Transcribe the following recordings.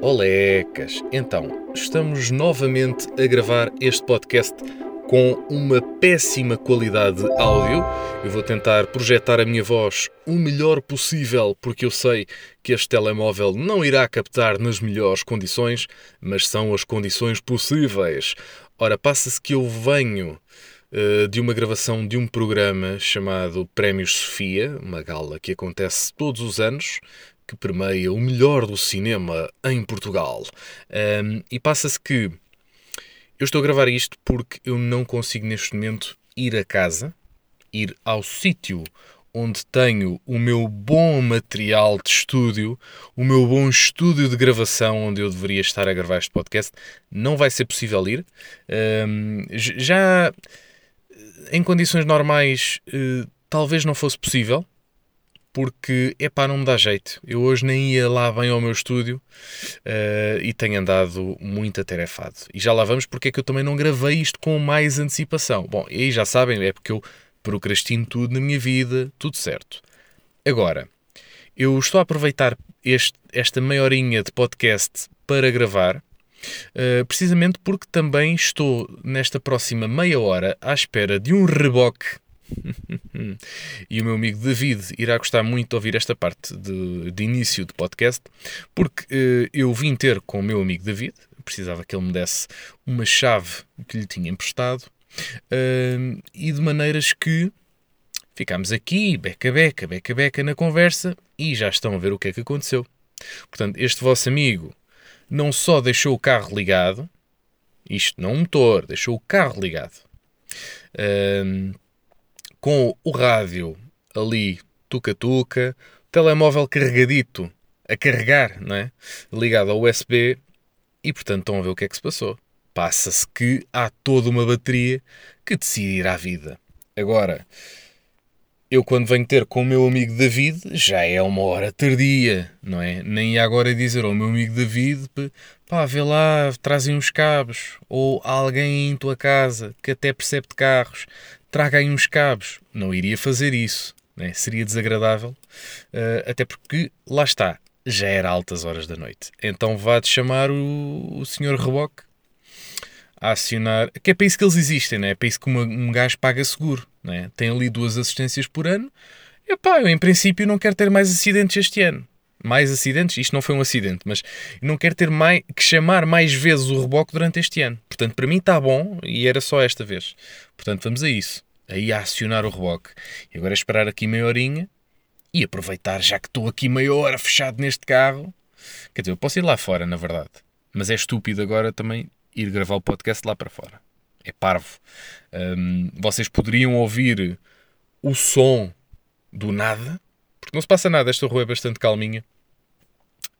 Olecas! Então, estamos novamente a gravar este podcast com uma péssima qualidade de áudio. Eu vou tentar projetar a minha voz o melhor possível, porque eu sei que este telemóvel não irá captar nas melhores condições, mas são as condições possíveis. Ora, passa-se que eu venho uh, de uma gravação de um programa chamado Prémios Sofia, uma gala que acontece todos os anos, que permeia o melhor do cinema em Portugal. Um, e passa-se que eu estou a gravar isto porque eu não consigo neste momento ir a casa, ir ao sítio onde tenho o meu bom material de estúdio, o meu bom estúdio de gravação onde eu deveria estar a gravar este podcast. Não vai ser possível ir. Um, já em condições normais, uh, talvez não fosse possível porque, é pá, não me dá jeito. Eu hoje nem ia lá bem ao meu estúdio uh, e tenho andado muito atarefado. E já lá vamos porque é que eu também não gravei isto com mais antecipação. Bom, e aí já sabem, é porque eu procrastino tudo na minha vida, tudo certo. Agora, eu estou a aproveitar este, esta meia horinha de podcast para gravar, uh, precisamente porque também estou nesta próxima meia hora à espera de um reboque e o meu amigo David irá gostar muito de ouvir esta parte de, de início do podcast, porque uh, eu vim ter com o meu amigo David, precisava que ele me desse uma chave que lhe tinha emprestado, uh, e de maneiras que ficámos aqui, beca, beca, beca, beca na conversa, e já estão a ver o que é que aconteceu. Portanto, este vosso amigo não só deixou o carro ligado, isto não um motor, deixou o carro ligado. Uh, com o rádio ali, tuca-tuca, telemóvel carregadito, a carregar, não é? ligado ao USB, e portanto estão a ver o que é que se passou. Passa-se que há toda uma bateria que decide ir à vida. Agora, eu quando venho ter com o meu amigo David, já é uma hora tardia, não é? Nem agora dizer ao meu amigo David, pá, vê lá, trazem uns cabos, ou alguém em tua casa que até percebe de carros, traga aí uns cabos. Não iria fazer isso. Né? Seria desagradável. Uh, até porque, lá está, já era altas horas da noite. Então vá-te chamar o, o senhor reboque a acionar. Que é para isso que eles existem, né? é para isso que uma, um gajo paga seguro. Né? Tem ali duas assistências por ano. E pá, eu em princípio não quero ter mais acidentes este ano. Mais acidentes? Isto não foi um acidente, mas não quero ter mais, que chamar mais vezes o reboque durante este ano. Portanto, para mim está bom e era só esta vez. Portanto, vamos a isso. Aí a acionar o reboque. E agora é esperar aqui meia horinha e aproveitar, já que estou aqui meia hora fechado neste carro. Quer dizer, eu posso ir lá fora, na verdade. Mas é estúpido agora também ir gravar o podcast lá para fora. É parvo. Um, vocês poderiam ouvir o som do nada, não se passa nada. Esta rua é bastante calminha,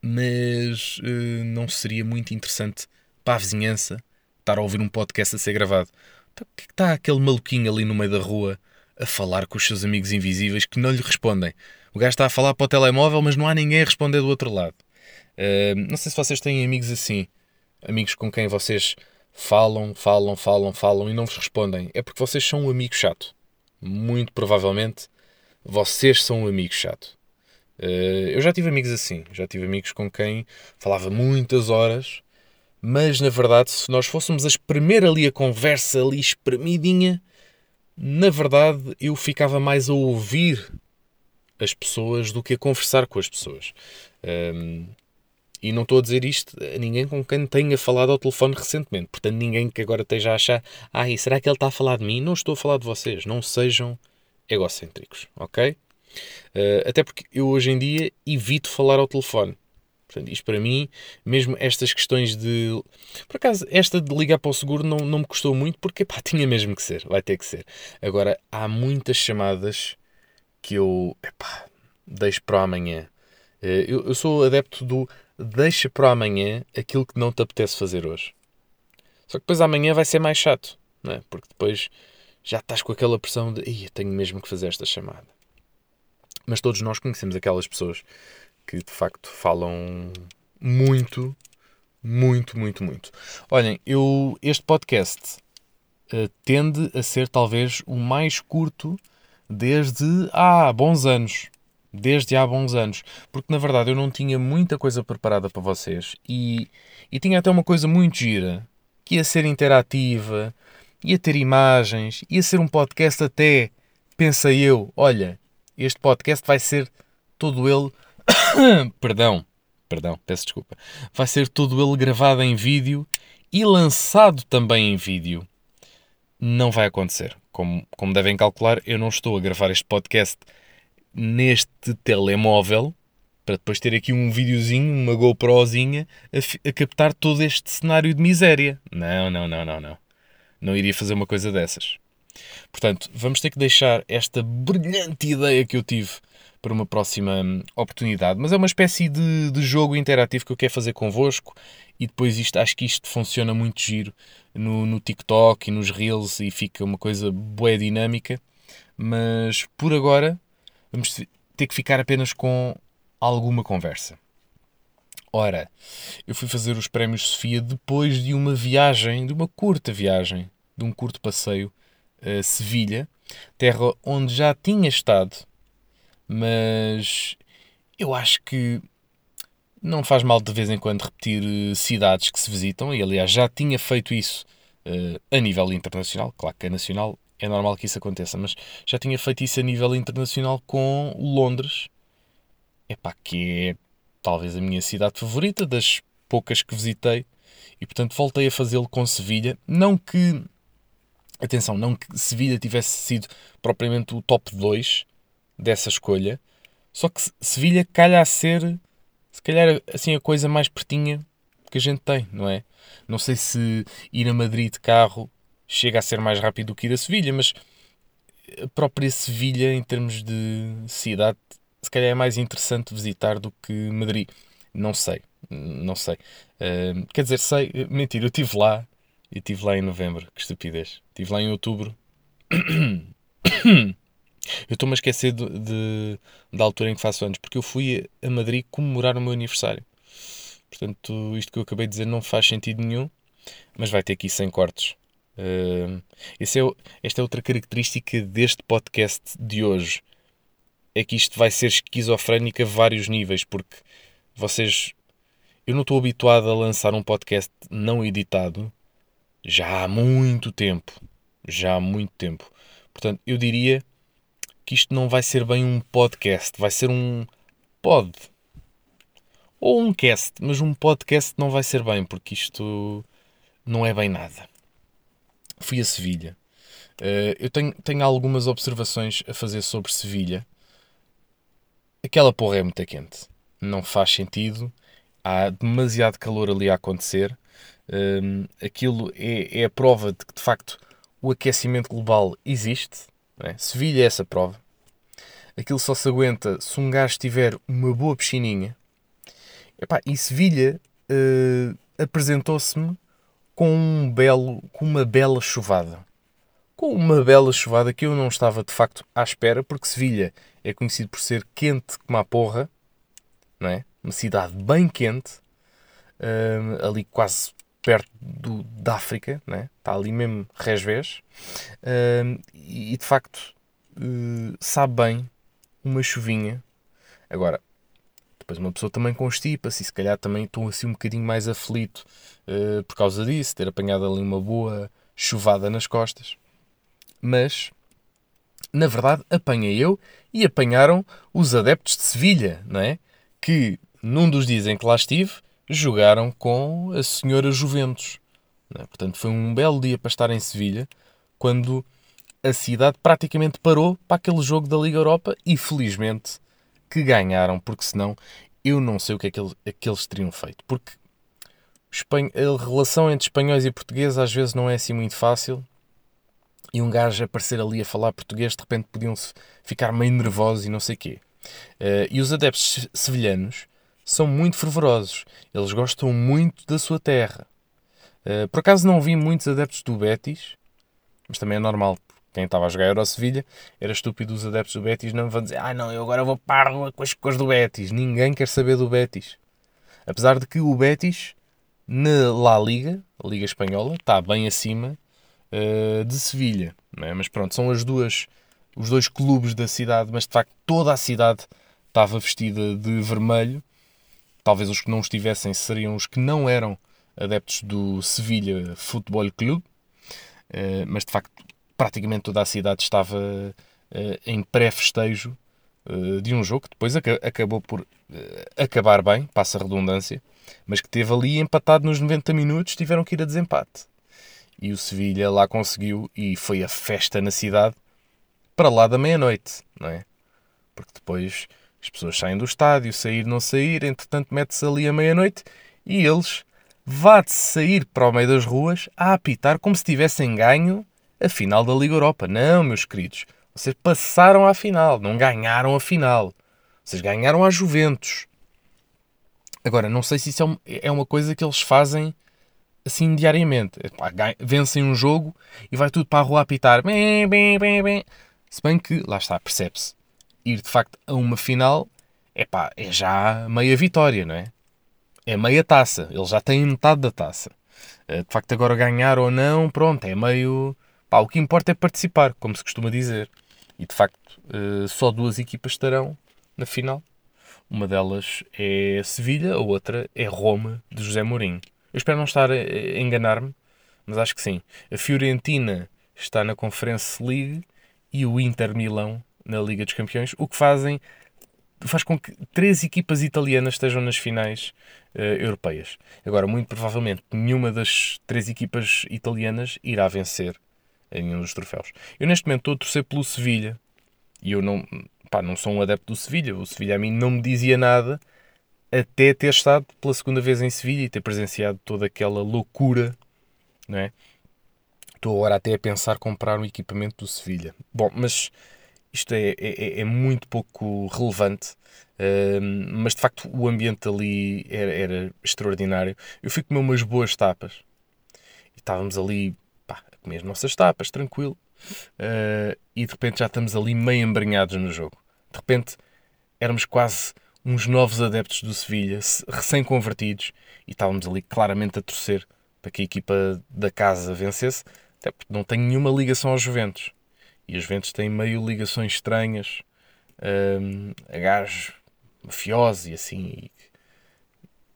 mas uh, não seria muito interessante para a vizinhança estar a ouvir um podcast a ser gravado. Então, que é que está aquele maluquinho ali no meio da rua a falar com os seus amigos invisíveis que não lhe respondem? O gajo está a falar para o telemóvel, mas não há ninguém a responder do outro lado. Uh, não sei se vocês têm amigos assim, amigos com quem vocês falam, falam, falam, falam e não vos respondem. É porque vocês são um amigo chato. Muito provavelmente vocês são um amigo chato. Uh, eu já tive amigos assim, já tive amigos com quem falava muitas horas mas na verdade, se nós fôssemos a espremer ali a conversa ali espremidinha, na verdade eu ficava mais a ouvir as pessoas do que a conversar com as pessoas. Um, e não estou a dizer isto a ninguém com quem tenha falado ao telefone recentemente. Portanto, ninguém que agora esteja a achar, ah, será que ele está a falar de mim? Não estou a falar de vocês. Não sejam egocêntricos, ok? Uh, até porque eu hoje em dia evito falar ao telefone. Portanto, isto para mim, mesmo estas questões de. Por acaso, esta de ligar para o seguro não, não me custou muito porque tinha mesmo que ser, vai ter que ser. Agora, há muitas chamadas que eu epá, deixo para amanhã. Eh, eu, eu sou adepto do deixa para amanhã aquilo que não te apetece fazer hoje. Só que depois amanhã vai ser mais chato, não é? Porque depois já estás com aquela pressão de tenho mesmo que fazer esta chamada. Mas todos nós conhecemos aquelas pessoas que de facto falam muito, muito, muito, muito. Olhem, eu este podcast uh, tende a ser talvez o mais curto desde há bons anos. desde há bons anos, porque na verdade eu não tinha muita coisa preparada para vocês e, e tinha até uma coisa muito gira, que ia ser interativa, ia ter imagens, ia ser um podcast até, pensei eu, olha, este podcast vai ser todo ele, perdão, perdão, peço desculpa, vai ser todo ele gravado em vídeo e lançado também em vídeo. Não vai acontecer. Como, como devem calcular, eu não estou a gravar este podcast neste telemóvel para depois ter aqui um videozinho, uma GoProzinha a, a, captar todo este cenário de miséria. Não, não, não, não, não. Não iria fazer uma coisa dessas. Portanto, vamos ter que deixar esta brilhante ideia que eu tive para uma próxima hum, oportunidade. Mas é uma espécie de, de jogo interativo que eu quero fazer convosco e depois isto, acho que isto funciona muito giro no, no TikTok e nos Reels e fica uma coisa boa dinâmica. Mas por agora vamos ter que ficar apenas com alguma conversa. Ora, eu fui fazer os prémios Sofia depois de uma viagem, de uma curta viagem, de um curto passeio a Sevilha, terra onde já tinha estado, mas eu acho que não faz mal de vez em quando repetir eh, cidades que se visitam, e aliás já tinha feito isso uh, a nível internacional, claro que a nacional é normal que isso aconteça, mas já tinha feito isso a nível internacional com Londres, epá, que é talvez a minha cidade favorita, das poucas que visitei, e portanto voltei a fazê-lo com Sevilha. Não que, atenção, não que Sevilha tivesse sido propriamente o top 2 dessa escolha, só que Sevilha calha a ser, se calhar, assim, a coisa mais pertinha que a gente tem, não é? Não sei se ir a Madrid de carro chega a ser mais rápido do que ir a Sevilha, mas a própria Sevilha, em termos de cidade, se calhar é mais interessante visitar do que Madrid. Não sei, não sei. Uh, quer dizer, sei, mentira, eu estive lá, eu estive lá em novembro, que estupidez. Estive lá em outubro. Eu estou-me a esquecer de, de, da altura em que faço anos, porque eu fui a Madrid comemorar o meu aniversário. Portanto, isto que eu acabei de dizer não faz sentido nenhum, mas vai ter aqui 100 cortes. Uh, esse é, esta é outra característica deste podcast de hoje. É que isto vai ser esquizofrénico a vários níveis, porque vocês. Eu não estou habituado a lançar um podcast não editado já há muito tempo. Já há muito tempo. Portanto, eu diria que isto não vai ser bem um podcast, vai ser um pod. Ou um cast, mas um podcast não vai ser bem, porque isto não é bem nada fui a Sevilha. Uh, eu tenho, tenho algumas observações a fazer sobre Sevilha. Aquela porra é muito quente. Não faz sentido. Há demasiado calor ali a acontecer. Uh, aquilo é, é, a prova de que, de facto, o aquecimento global existe. É? Sevilha é essa prova. Aquilo só se aguenta se um gajo tiver uma boa piscininha. Epá, e Sevilha uh, apresentou-se-me com um belo, com uma bela chuvada. Com uma bela chuvada que eu não estava de facto à espera, porque Sevilha é conhecido por ser quente como a porra, não é? Uma cidade bem quente, uh, ali quase perto do, da África, não é? está ali mesmo resvés, uh, e de facto uh, sabe bem uma chuvinha. Agora, depois uma pessoa também constipa-se se calhar também estou assim um bocadinho mais aflito uh, por causa disso, ter apanhado ali uma boa chuvada nas costas. Mas, na verdade, apanhei eu e apanharam os adeptos de Sevilha, não é? Que, num dos dias em que lá estive, jogaram com a senhora Juventus. É? Portanto, foi um belo dia para estar em Sevilha, quando a cidade praticamente parou para aquele jogo da Liga Europa e, felizmente, que ganharam, porque senão eu não sei o que é que eles, é que eles teriam feito. Porque a relação entre espanhóis e portugueses às vezes não é assim muito fácil. E um gajo aparecer ali a falar português, de repente podiam-se ficar meio nervosos e não sei o quê. Uh, e os adeptos sevilhanos são muito fervorosos. Eles gostam muito da sua terra. Uh, por acaso não vi muitos adeptos do Betis, mas também é normal, quem estava a jogar Euro Sevilha, era estúpido os adeptos do Betis não vão dizer ah não, eu agora vou para a com as coisas do Betis. Ninguém quer saber do Betis. Apesar de que o Betis, na La Liga, a Liga Espanhola, está bem acima uh, de Sevilha. É? Mas pronto, são as duas, os dois clubes da cidade, mas de facto toda a cidade estava vestida de vermelho. Talvez os que não estivessem seriam os que não eram adeptos do Sevilha Futebol Clube, uh, mas de facto praticamente toda a cidade estava uh, em pré-festejo uh, de um jogo que depois ac acabou por acabar bem, passa a redundância, mas que teve ali empatado nos 90 minutos, tiveram que ir a desempate. E o Sevilha lá conseguiu e foi a festa na cidade para lá da meia-noite, não é? Porque depois as pessoas saem do estádio, sair, não sair, entretanto mete-se ali à meia-noite e eles vá-de sair para o meio das ruas a apitar como se tivessem ganho a final da Liga Europa. Não, meus queridos, vocês passaram à final, não ganharam a final. Vocês ganharam a Juventus. Agora, não sei se isso é, é uma coisa que eles fazem assim diariamente. Vencem um jogo e vai tudo para a rua apitar. Bem, bem, bem, bem. Se bem que, lá está, percebe-se. Ir de facto a uma final epá, é já meia vitória, não é? É meia taça. Eles já têm metade da taça. Eh, de facto, agora ganhar ou não, pronto, é meio. Pá, o que importa é participar, como se costuma dizer. E de facto, eh, só duas equipas estarão na final. Uma delas é Sevilha, a outra é Roma, de José Mourinho. Eu espero não estar a enganar-me, mas acho que sim. A Fiorentina está na Conference League e o Inter Milão na Liga dos Campeões, o que fazem faz com que três equipas italianas estejam nas finais uh, europeias. Agora, muito provavelmente, nenhuma das três equipas italianas irá vencer em nenhum dos troféus. Eu, neste momento, estou a torcer pelo Sevilha e eu não, pá, não sou um adepto do Sevilha. O Sevilha a mim não me dizia nada até ter estado pela segunda vez em Sevilha e ter presenciado toda aquela loucura, não é? Estou agora até a pensar comprar um equipamento do Sevilha. Bom, mas isto é, é, é muito pouco relevante. Uh, mas de facto o ambiente ali era, era, extraordinário. Eu fui comer umas boas tapas e estávamos ali pá, a comer as nossas tapas, tranquilo. Uh, e de repente já estamos ali meio embrenhados no jogo. De repente éramos quase uns novos adeptos do Sevilha, recém-convertidos, e estávamos ali claramente a torcer para que a equipa da casa vencesse, até porque não tem nenhuma ligação aos Juventus. E os Juventus têm meio ligações estranhas um, a gajos mafiosos e assim.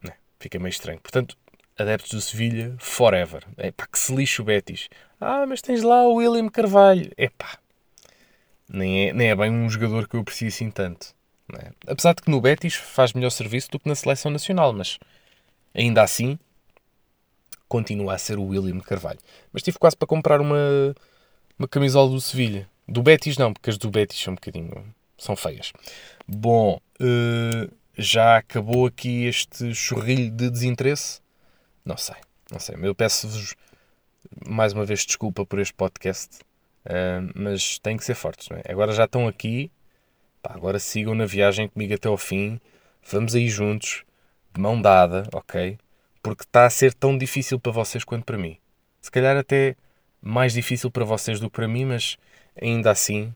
E, né, fica meio estranho. Portanto, adeptos do Sevilha, forever. É pá, que se lixe o Betis. Ah, mas tens lá o William Carvalho. É pá, nem é, nem é bem um jogador que eu aprecio assim tanto. É? Apesar de que no Betis faz melhor serviço do que na seleção nacional, mas ainda assim continua a ser o William Carvalho. Mas tive quase para comprar uma, uma camisola do Sevilha. Do Betis não, porque as do Betis são um bocadinho. são feias. Bom, uh, já acabou aqui este chorrilho de desinteresse? Não sei, não sei. Eu peço-vos mais uma vez desculpa por este podcast. Uh, mas têm que ser fortes, não é? Agora já estão aqui, pá, agora sigam na viagem comigo até ao fim, vamos aí juntos, de mão dada, ok? Porque está a ser tão difícil para vocês quanto para mim. Se calhar até mais difícil para vocês do que para mim, mas ainda assim,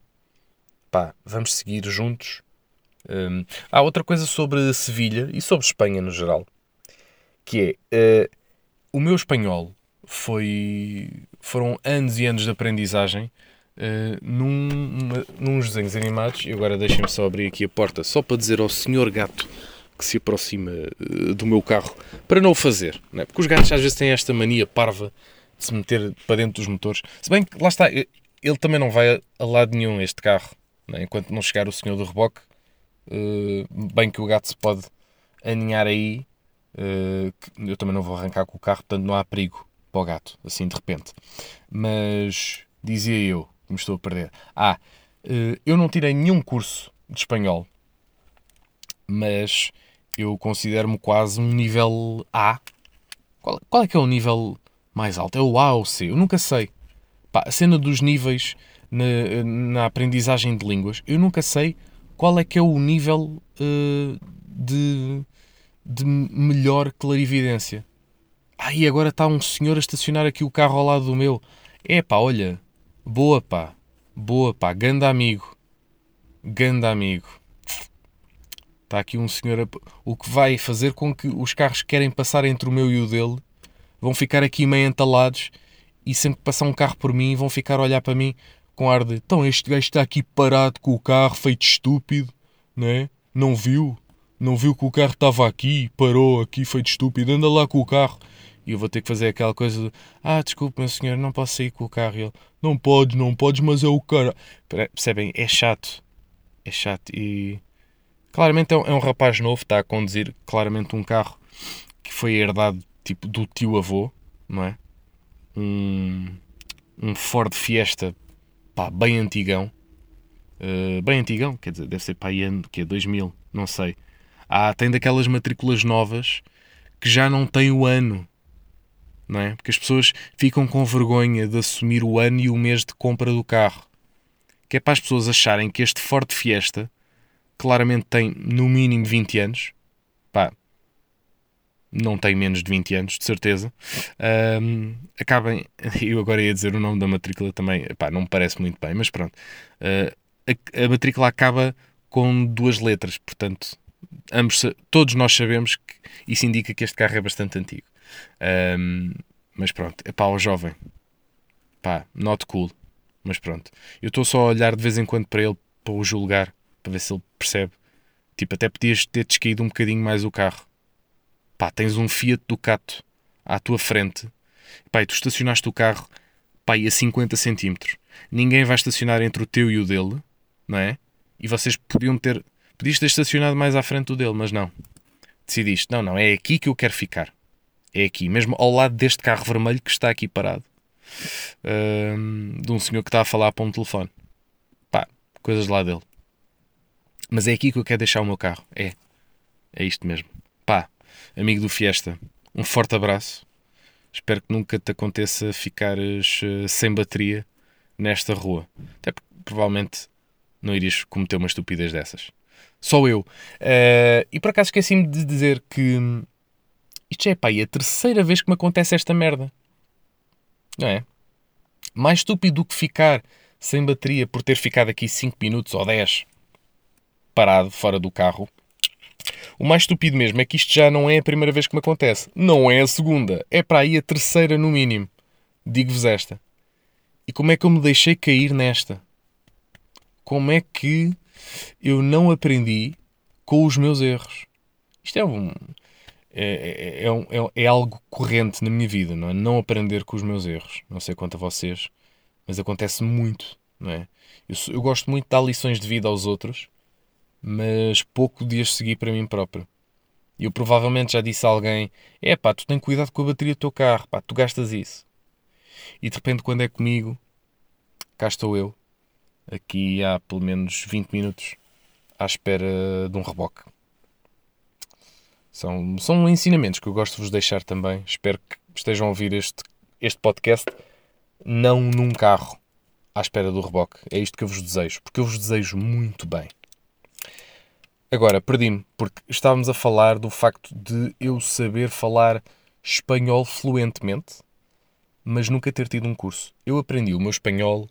pá, vamos seguir juntos. Um, há outra coisa sobre Sevilha e sobre Espanha no geral, que é uh, o meu espanhol foi foram anos e anos de aprendizagem uh, num, numa, nos desenhos animados. E agora deixem-me só abrir aqui a porta, só para dizer ao senhor gato que se aproxima uh, do meu carro para não o fazer, né? porque os gatos às vezes têm esta mania parva se meter para dentro dos motores. Se bem que lá está, ele também não vai a lado nenhum, este carro, né? enquanto não chegar o senhor do reboque. Uh, bem que o gato se pode aninhar aí. Uh, eu também não vou arrancar com o carro, portanto não há perigo para o gato, assim de repente. Mas dizia eu que me estou a perder. Ah, eh, eu não tirei nenhum curso de espanhol, mas eu considero-me quase um nível A. Qual, qual, é que é o nível mais alto? É o A ou o C? Eu nunca sei. Pá, a cena dos níveis na, na, aprendizagem de línguas, eu nunca sei qual é que é o nível uh, de, de melhor clarividência. Ah, e agora está um senhor a estacionar aqui o carro ao lado do meu. É pá, olha. Boa pá. Boa pá. Ganda amigo. Ganda amigo. Está aqui um senhor. A... O que vai fazer com que os carros que querem passar entre o meu e o dele vão ficar aqui meio entalados e sempre que passar um carro por mim vão ficar a olhar para mim com ar de então este gajo está aqui parado com o carro feito estúpido, não é? Não viu? Não viu que o carro estava aqui, parou aqui, feito estúpido, anda lá com o carro. E eu vou ter que fazer aquela coisa de, ah, desculpe, meu senhor, não posso sair com o carro. E ele, não podes, não podes, mas é o cara. Percebem? É chato. É chato. E claramente é um, é um rapaz novo, está a conduzir claramente um carro que foi herdado tipo do tio avô, não é? Um, um Ford Fiesta, pá, bem antigão. Uh, bem antigão, quer dizer, deve ser para aí ano, que é 2000, não sei. Ah, tem daquelas matrículas novas que já não tem o ano não é? Porque as pessoas ficam com vergonha de assumir o ano e o mês de compra do carro. Que é para as pessoas acharem que este Ford Fiesta claramente tem no mínimo 20 anos. Pá, não tem menos de 20 anos, de certeza. Um, acabem, eu agora ia dizer o nome da matrícula também, pá, não me parece muito bem, mas pronto. Uh, a, a matrícula acaba com duas letras, portanto, ambos, todos nós sabemos que isso indica que este carro é bastante antigo. Um, mas pronto, é pá, o jovem, pá, not cool. Mas pronto, eu estou só a olhar de vez em quando para ele para o julgar, para ver se ele percebe. Tipo, até podias ter descaído um bocadinho mais o carro. Pá, tens um Fiat Ducato à tua frente. Pá, e tu estacionaste o carro pá, a 50 centímetros. Ninguém vai estacionar entre o teu e o dele, não é? E vocês podiam ter. Podias ter estacionado mais à frente do dele, mas não. Decidiste, não, não, é aqui que eu quero ficar. É aqui, mesmo ao lado deste carro vermelho que está aqui parado. de um senhor que está a falar para um telefone. Pá, coisas lá dele. Mas é aqui que eu quero deixar o meu carro. É. É isto mesmo. Pá, amigo do Fiesta, um forte abraço. Espero que nunca te aconteça ficares uh, sem bateria nesta rua. Até porque provavelmente não irias cometer uma estupidez dessas. Só eu. Uh, e por acaso esqueci-me de dizer que isto já é pá, é a terceira vez que me acontece esta merda. Não é? Mais estúpido do que ficar sem bateria por ter ficado aqui 5 minutos ou 10 parado fora do carro. O mais estúpido mesmo é que isto já não é a primeira vez que me acontece. Não é a segunda. É para aí a terceira no mínimo. Digo-vos esta. E como é que eu me deixei cair nesta? Como é que eu não aprendi com os meus erros? Isto é um, é, é, é, é, é, algo corrente na minha vida, não é? Não aprender com os meus erros. Não sei quanto a vocês, mas acontece muito, não é? Eu, eu gosto muito de dar lições de vida aos outros, mas pouco de as seguir para mim próprio. Eu provavelmente já disse a alguém: é pá, tu tens cuidado com a bateria do teu carro, pá, tu gastas isso. E de repente, quando é comigo, cá estou eu, aqui há pelo menos 20 minutos, à espera de um reboque. São, são ensinamentos que eu gosto de vos deixar também. Espero que estejam a ouvir este, este podcast não num carro à espera do reboque. É isto que eu vos desejo, porque eu vos desejo muito bem. Agora, perdi-me, porque estávamos a falar do facto de eu saber falar espanhol fluentemente, mas nunca ter tido um curso. Eu aprendi o meu espanhol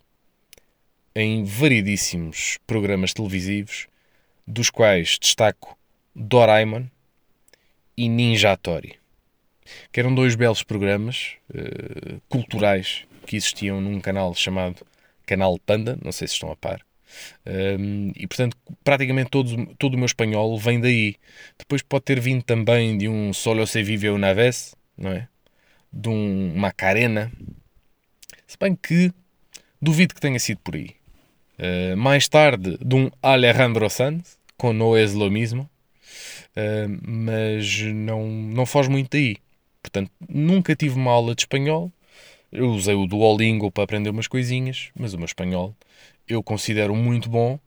em variedíssimos programas televisivos, dos quais destaco Doraemon, e Ninjatori, que eram dois belos programas uh, culturais que existiam num canal chamado Canal Panda, não sei se estão a par. Um, e portanto, praticamente todo, todo o meu espanhol vem daí. Depois pode ter vindo também de um Solo se vive una vez, não é? De um Macarena. Se bem que duvido que tenha sido por aí. Uh, mais tarde, de um Alejandro Sanz, com No es lo mismo. Uh, mas não, não foge muito daí. Portanto, nunca tive uma aula de espanhol. Eu usei o Duolingo para aprender umas coisinhas, mas o meu espanhol eu considero muito bom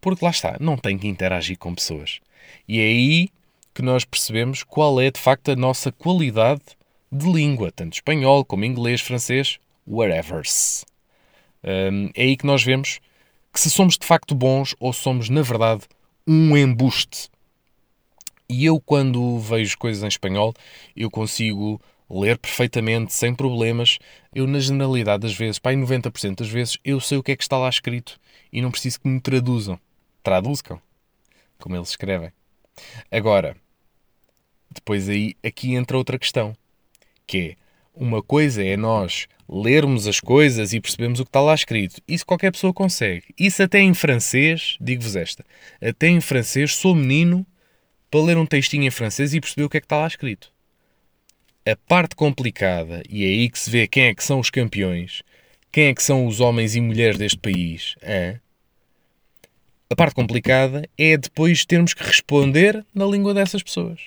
porque lá está, não tenho que interagir com pessoas. E é aí que nós percebemos qual é de facto a nossa qualidade de língua, tanto espanhol como inglês, francês, wherever. Um, é aí que nós vemos que se somos de facto bons ou somos, na verdade, um embuste. E eu, quando vejo coisas em espanhol, eu consigo ler perfeitamente, sem problemas. Eu, na generalidade das vezes, em 90% das vezes, eu sei o que é que está lá escrito e não preciso que me traduzam. Traduzcam, como eles escrevem. Agora, depois aí, aqui entra outra questão, que é, Uma coisa é nós lermos as coisas e percebemos o que está lá escrito. Isso qualquer pessoa consegue. Isso até em francês, digo-vos esta, até em francês sou menino para ler um textinho em francês e perceber o que é que está lá escrito. A parte complicada, e é aí que se vê quem é que são os campeões, quem é que são os homens e mulheres deste país, hein? a parte complicada é depois termos que responder na língua dessas pessoas.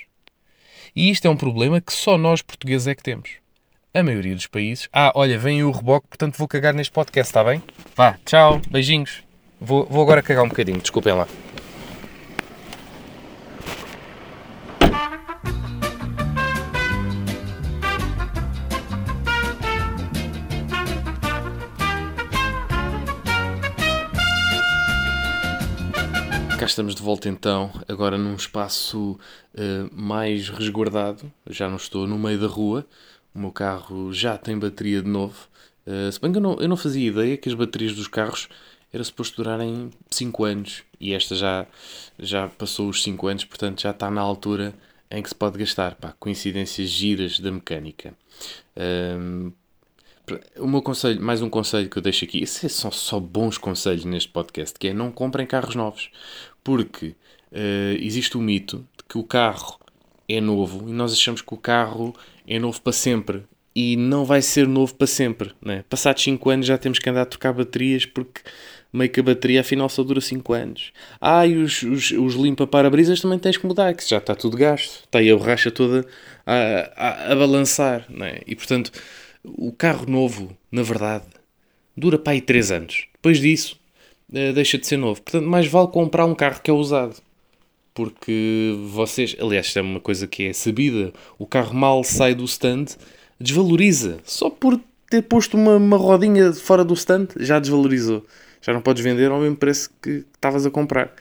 E isto é um problema que só nós portugueses é que temos a maioria dos países. Ah, olha, vem o reboque, portanto vou cagar neste podcast, está bem? Vá, tchau, beijinhos. Vou, vou agora cagar um bocadinho, desculpem lá. Cá estamos de volta então, agora num espaço uh, mais resguardado. Já não estou no meio da rua, o meu carro já tem bateria de novo. Uh, se bem que eu não, eu não fazia ideia que as baterias dos carros era suposto durarem 5 anos e esta já, já passou os 5 anos, portanto já está na altura em que se pode gastar. Pá, coincidências giras da mecânica. Um, o meu conselho, mais um conselho que eu deixo aqui, esses são só bons conselhos neste podcast, que é não comprem carros novos, porque uh, existe o mito de que o carro é novo e nós achamos que o carro é novo para sempre. E não vai ser novo para sempre. Né? Passados 5 anos já temos que andar a trocar baterias porque meio que a bateria afinal só dura 5 anos. Ah, e os, os, os limpa-parabrisas também tens que mudar, que já está tudo gasto. Está aí a borracha toda a, a, a balançar. Né? E portanto, o carro novo, na verdade, dura para aí 3 anos. Depois disso, deixa de ser novo. Portanto, mais vale comprar um carro que é usado porque vocês, aliás, isto é uma coisa que é sabida, o carro mal sai do stand, desvaloriza. Só por ter posto uma, uma rodinha fora do stand, já desvalorizou. Já não podes vender ao mesmo preço que estavas a comprar.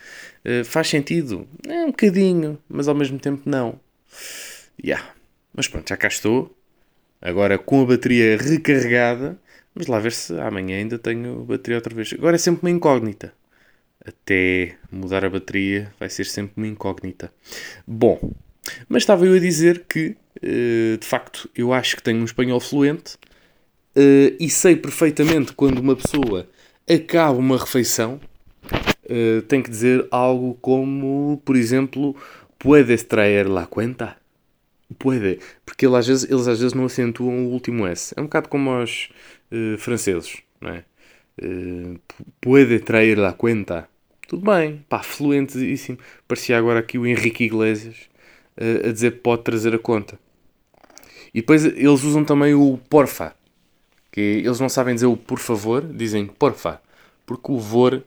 Uh, faz sentido? É um bocadinho, mas ao mesmo tempo não. Yeah. Mas pronto, já cá estou. Agora com a bateria recarregada. Vamos lá ver se amanhã ainda tenho bateria outra vez. Agora é sempre uma incógnita até mudar a bateria vai ser sempre uma incógnita. Bom, mas estava eu a dizer que, eh, de facto, eu acho que tenho um espanhol fluente eh, e sei perfeitamente quando uma pessoa acaba uma refeição, eh, tem que dizer algo como, por exemplo, puedes traer la cuenta? Puede, porque às vezes, eles às vezes não acentuam o último S. É um bocado como os franceses, não é? puede traer la cuenta? Tudo bem, pá, fluentíssimo. Parecia agora aqui o Henrique Iglesias uh, a dizer que pode trazer a conta. E depois eles usam também o porfa. Que eles não sabem dizer o por favor, dizem porfa. Porque o vor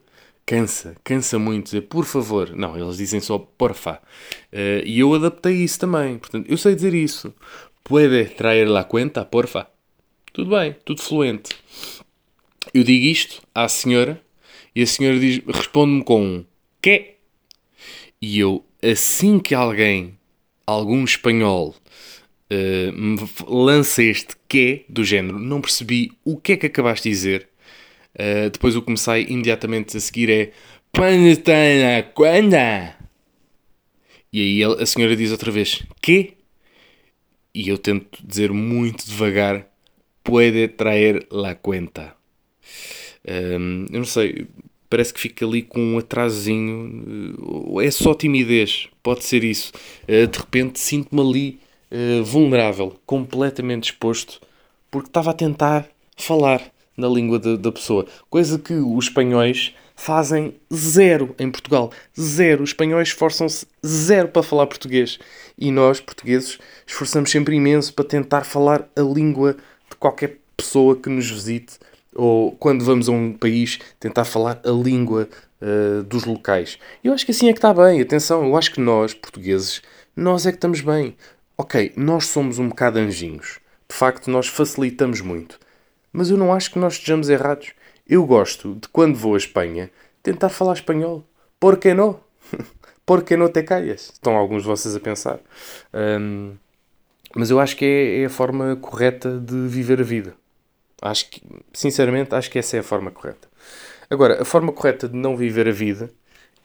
cansa, cansa muito dizer por favor. Não, eles dizem só porfa. Uh, e eu adaptei isso também. Portanto, eu sei dizer isso. Puede traer la cuenta, porfa? Tudo bem, tudo fluente. Eu digo isto à senhora e a senhora responde-me com um que E eu, assim que alguém, algum espanhol, uh, lança este que do género, não percebi o que é que acabaste de dizer. Uh, depois o sai imediatamente a seguir é quando está na quanda? E aí a senhora diz outra vez que? E eu tento dizer muito devagar puede traer la cuenta. Um, eu não sei, parece que fica ali com um atrasozinho. É só timidez, pode ser isso. Uh, de repente sinto-me ali uh, vulnerável, completamente exposto, porque estava a tentar falar na língua de, da pessoa. Coisa que os espanhóis fazem zero em Portugal. Zero. Os espanhóis esforçam-se zero para falar português. E nós, portugueses, esforçamos sempre imenso para tentar falar a língua qualquer pessoa que nos visite ou quando vamos a um país tentar falar a língua uh, dos locais. Eu acho que assim é que está bem. Atenção, eu acho que nós, portugueses, nós é que estamos bem. Ok, nós somos um bocado anjinhos. De facto, nós facilitamos muito. Mas eu não acho que nós estejamos errados. Eu gosto de, quando vou à Espanha, tentar falar espanhol. Por que não? Por que não te calhas? Estão alguns de vocês a pensar. Um, mas eu acho que é, é a forma correta de viver a vida. Acho que, sinceramente, acho que essa é a forma correta. Agora, a forma correta de não viver a vida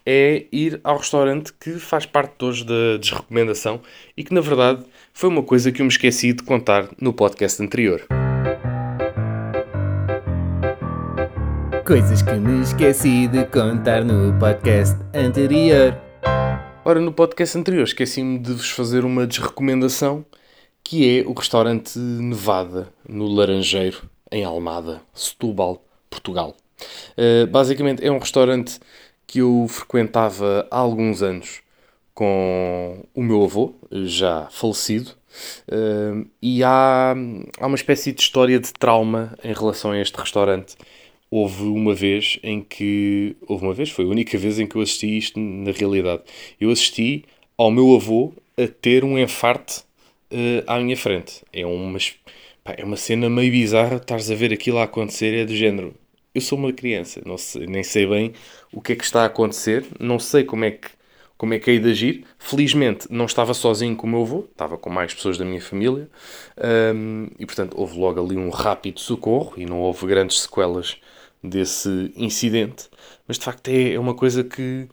é ir ao restaurante que faz parte hoje da desrecomendação e que, na verdade, foi uma coisa que eu me esqueci de contar no podcast anterior. Coisas que me esqueci de contar no podcast anterior. Ora, no podcast anterior esqueci-me de vos fazer uma desrecomendação que é o restaurante Nevada, no Laranjeiro, em Almada, Setúbal, Portugal. Uh, basicamente é um restaurante que eu frequentava há alguns anos com o meu avô, já falecido, uh, e há, há uma espécie de história de trauma em relação a este restaurante. Houve uma vez em que. Houve uma vez, foi a única vez em que eu assisti isto na realidade. Eu assisti ao meu avô a ter um enfarte uh, à minha frente. É uma, pá, é uma cena meio bizarra, estares a ver aquilo a acontecer, é do género. Eu sou uma criança, não sei, nem sei bem o que é que está a acontecer, não sei como é que, como é que hei de agir. Felizmente não estava sozinho com o meu avô, estava com mais pessoas da minha família um, e, portanto, houve logo ali um rápido socorro e não houve grandes sequelas desse incidente. Mas de facto é, é uma coisa que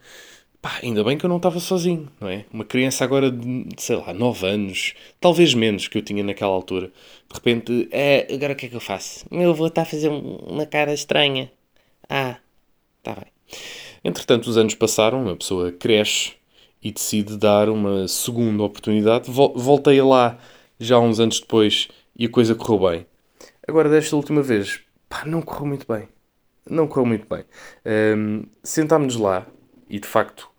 Pá, ainda bem que eu não estava sozinho, não é? Uma criança agora de, sei lá, 9 anos, talvez menos que eu tinha naquela altura. De repente, é, agora o que é que eu faço? Eu vou estar a fazer uma cara estranha. Ah, está bem. Entretanto, os anos passaram, a pessoa cresce e decide dar uma segunda oportunidade. Voltei lá já uns anos depois e a coisa correu bem. Agora, desta última vez, pá, não correu muito bem. Não correu muito bem. Um, Sentámos-nos lá e de facto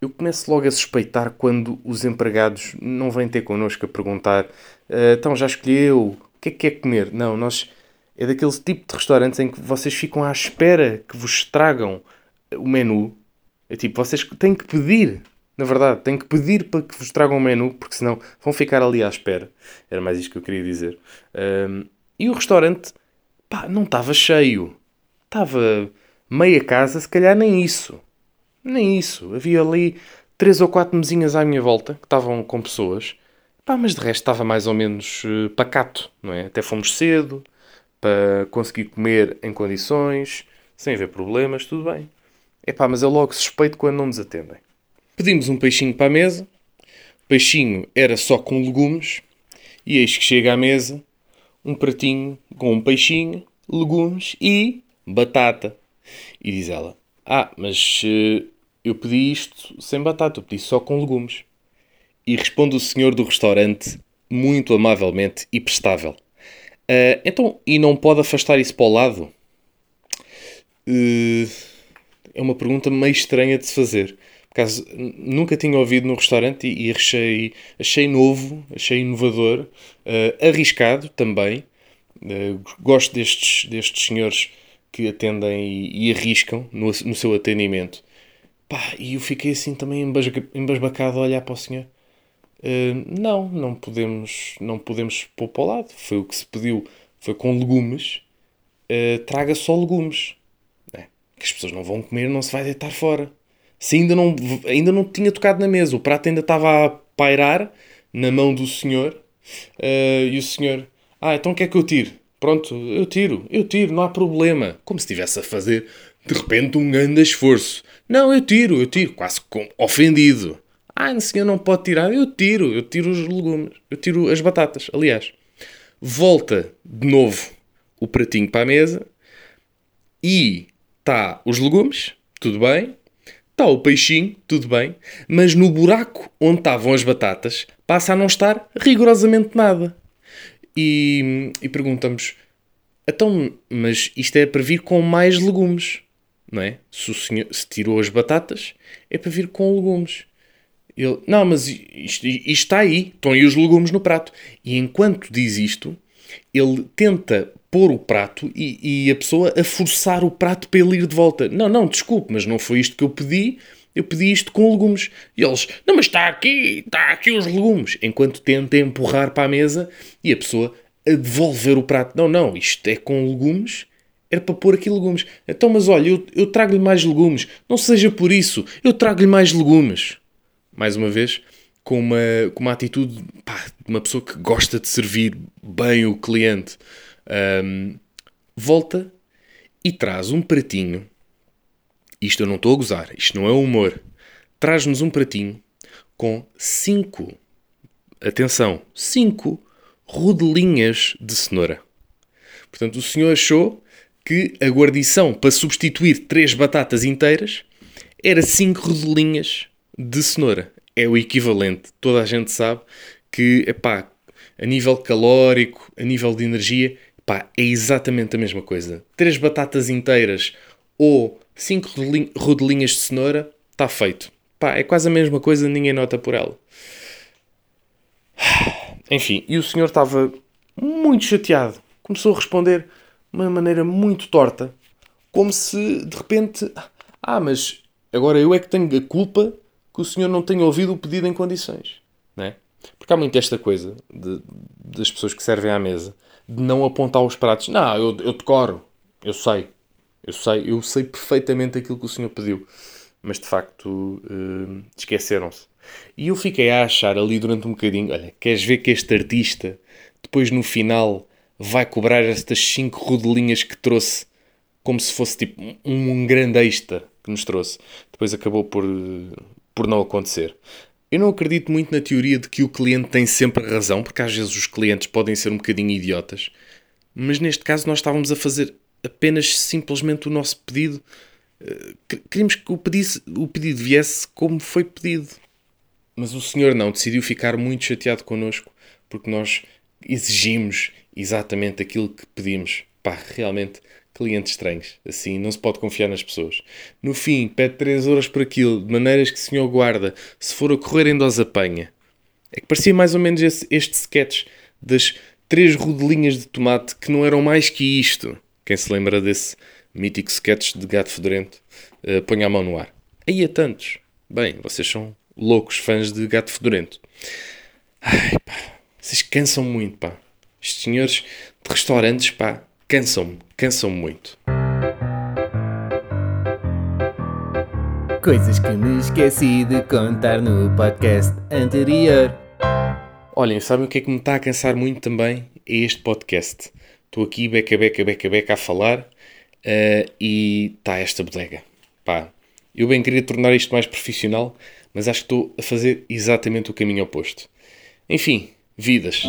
eu começo logo a suspeitar quando os empregados não vêm ter connosco a perguntar uh, então já escolheu, o que é que quer comer? Não, nós é daquele tipo de restaurantes em que vocês ficam à espera que vos tragam o menu. É tipo, vocês têm que pedir, na verdade, têm que pedir para que vos tragam o menu, porque senão vão ficar ali à espera. Era mais isto que eu queria dizer. Um, e o restaurante, pá, não estava cheio. Estava meia casa, se calhar nem isso. Nem isso. Havia ali três ou quatro mesinhas à minha volta que estavam com pessoas. Pá, mas de resto estava mais ou menos uh, pacato, não é? Até fomos cedo para conseguir comer em condições, sem haver problemas, tudo bem. É mas eu logo suspeito quando não nos atendem. Pedimos um peixinho para a mesa. O peixinho era só com legumes. E eis que chega à mesa um pratinho com um peixinho, legumes e batata. E diz ela: Ah, mas uh, eu pedi isto sem batata, eu pedi só com legumes. E responde o senhor do restaurante, muito amavelmente e prestável. Uh, então, e não pode afastar isso para o lado? Uh, é uma pergunta meio estranha de se fazer. Caso, nunca tinha ouvido no restaurante e, e achei, achei novo, achei inovador, uh, arriscado também. gosto destes, destes senhores que atendem e, e arriscam no, no seu atendimento. Pá, e eu fiquei assim também embasbacado a olhar para o senhor. Uh, não, não podemos, não podemos pôr para o lado. Foi o que se pediu, foi com legumes. Uh, traga só legumes. É, que as pessoas não vão comer, não se vai deitar fora. Se ainda não, ainda não tinha tocado na mesa, o prato ainda estava a pairar na mão do senhor. Uh, e o senhor, ah, então o que é que eu tiro? Pronto, eu tiro, eu tiro, não há problema. Como se estivesse a fazer de repente um grande esforço. Não, eu tiro, eu tiro, quase ofendido. Ah, o senhor não pode tirar. Eu tiro, eu tiro os legumes, eu tiro as batatas, aliás. Volta de novo o pratinho para a mesa e está os legumes, tudo bem. Está o peixinho, tudo bem. Mas no buraco onde estavam as batatas passa a não estar rigorosamente nada. E, e perguntamos, então, mas isto é para vir com mais legumes não é? Se, o senhor, se tirou as batatas, é para vir com legumes. Ele, não, mas isto, isto está aí, estão aí os legumes no prato. E enquanto diz isto, ele tenta pôr o prato e, e, a pessoa a forçar o prato para ele ir de volta. Não, não, desculpe, mas não foi isto que eu pedi. Eu pedi isto com legumes. E eles, não, mas está aqui, está aqui os legumes. Enquanto tenta empurrar para a mesa e a pessoa a devolver o prato. Não, não, isto é com legumes era para pôr aqui legumes. Então, mas olha, eu, eu trago-lhe mais legumes. Não seja por isso, eu trago-lhe mais legumes. Mais uma vez, com uma, com uma atitude pá, de uma pessoa que gosta de servir bem o cliente. Um, volta e traz um pratinho. Isto eu não estou a gozar, isto não é humor. Traz-nos um pratinho com cinco atenção, 5 rodelinhas de cenoura. Portanto, o senhor achou que a guarnição para substituir três batatas inteiras era 5 rodelinhas de cenoura. É o equivalente. Toda a gente sabe que, epá, a nível calórico, a nível de energia, epá, é exatamente a mesma coisa. Três batatas inteiras ou 5 rodelinhas de cenoura, está feito. Pá, é quase a mesma coisa, ninguém nota por ela. Enfim, e o senhor estava muito chateado. Começou a responder de uma maneira muito torta, como se de repente, ah, mas agora eu é que tenho a culpa que o senhor não tenha ouvido o pedido em condições, não é? Porque há muito esta coisa de, das pessoas que servem à mesa de não apontar os pratos. Não, eu, eu decoro, eu sei, eu sei, eu sei perfeitamente aquilo que o senhor pediu, mas de facto uh, esqueceram-se. E eu fiquei a achar ali durante um bocadinho: olha, queres ver que este artista depois no final vai cobrar estas cinco rodelinhas que trouxe como se fosse tipo um, um grande extra que nos trouxe. Depois acabou por, por não acontecer. Eu não acredito muito na teoria de que o cliente tem sempre razão, porque às vezes os clientes podem ser um bocadinho idiotas, mas neste caso nós estávamos a fazer apenas simplesmente o nosso pedido. Eh, queríamos que o pedido, o pedido viesse como foi pedido. Mas o senhor não, decidiu ficar muito chateado connosco porque nós exigimos exatamente aquilo que pedimos. Pá, realmente, clientes estranhos. Assim, não se pode confiar nas pessoas. No fim, pede 3 euros por aquilo, de maneiras que o senhor guarda. Se for a correr, em dose apanha. É que parecia mais ou menos este, este sketch das três rodelinhas de tomate que não eram mais que isto. Quem se lembra desse mítico sketch de gato fedorento, uh, ponha a mão no ar. Aí há tantos. Bem, vocês são loucos fãs de gato fedorento. Ai, pá, vocês cansam muito, pá. Estes senhores de restaurantes, pá, cansam-me, cansam-me muito. Coisas que me esqueci de contar no podcast anterior. Olhem, sabem o que é que me está a cansar muito também? É este podcast. Estou aqui, beca, beca, beca, beca, a falar uh, e está esta bodega. Pá, eu bem queria tornar isto mais profissional, mas acho que estou a fazer exatamente o caminho oposto. Enfim, vidas.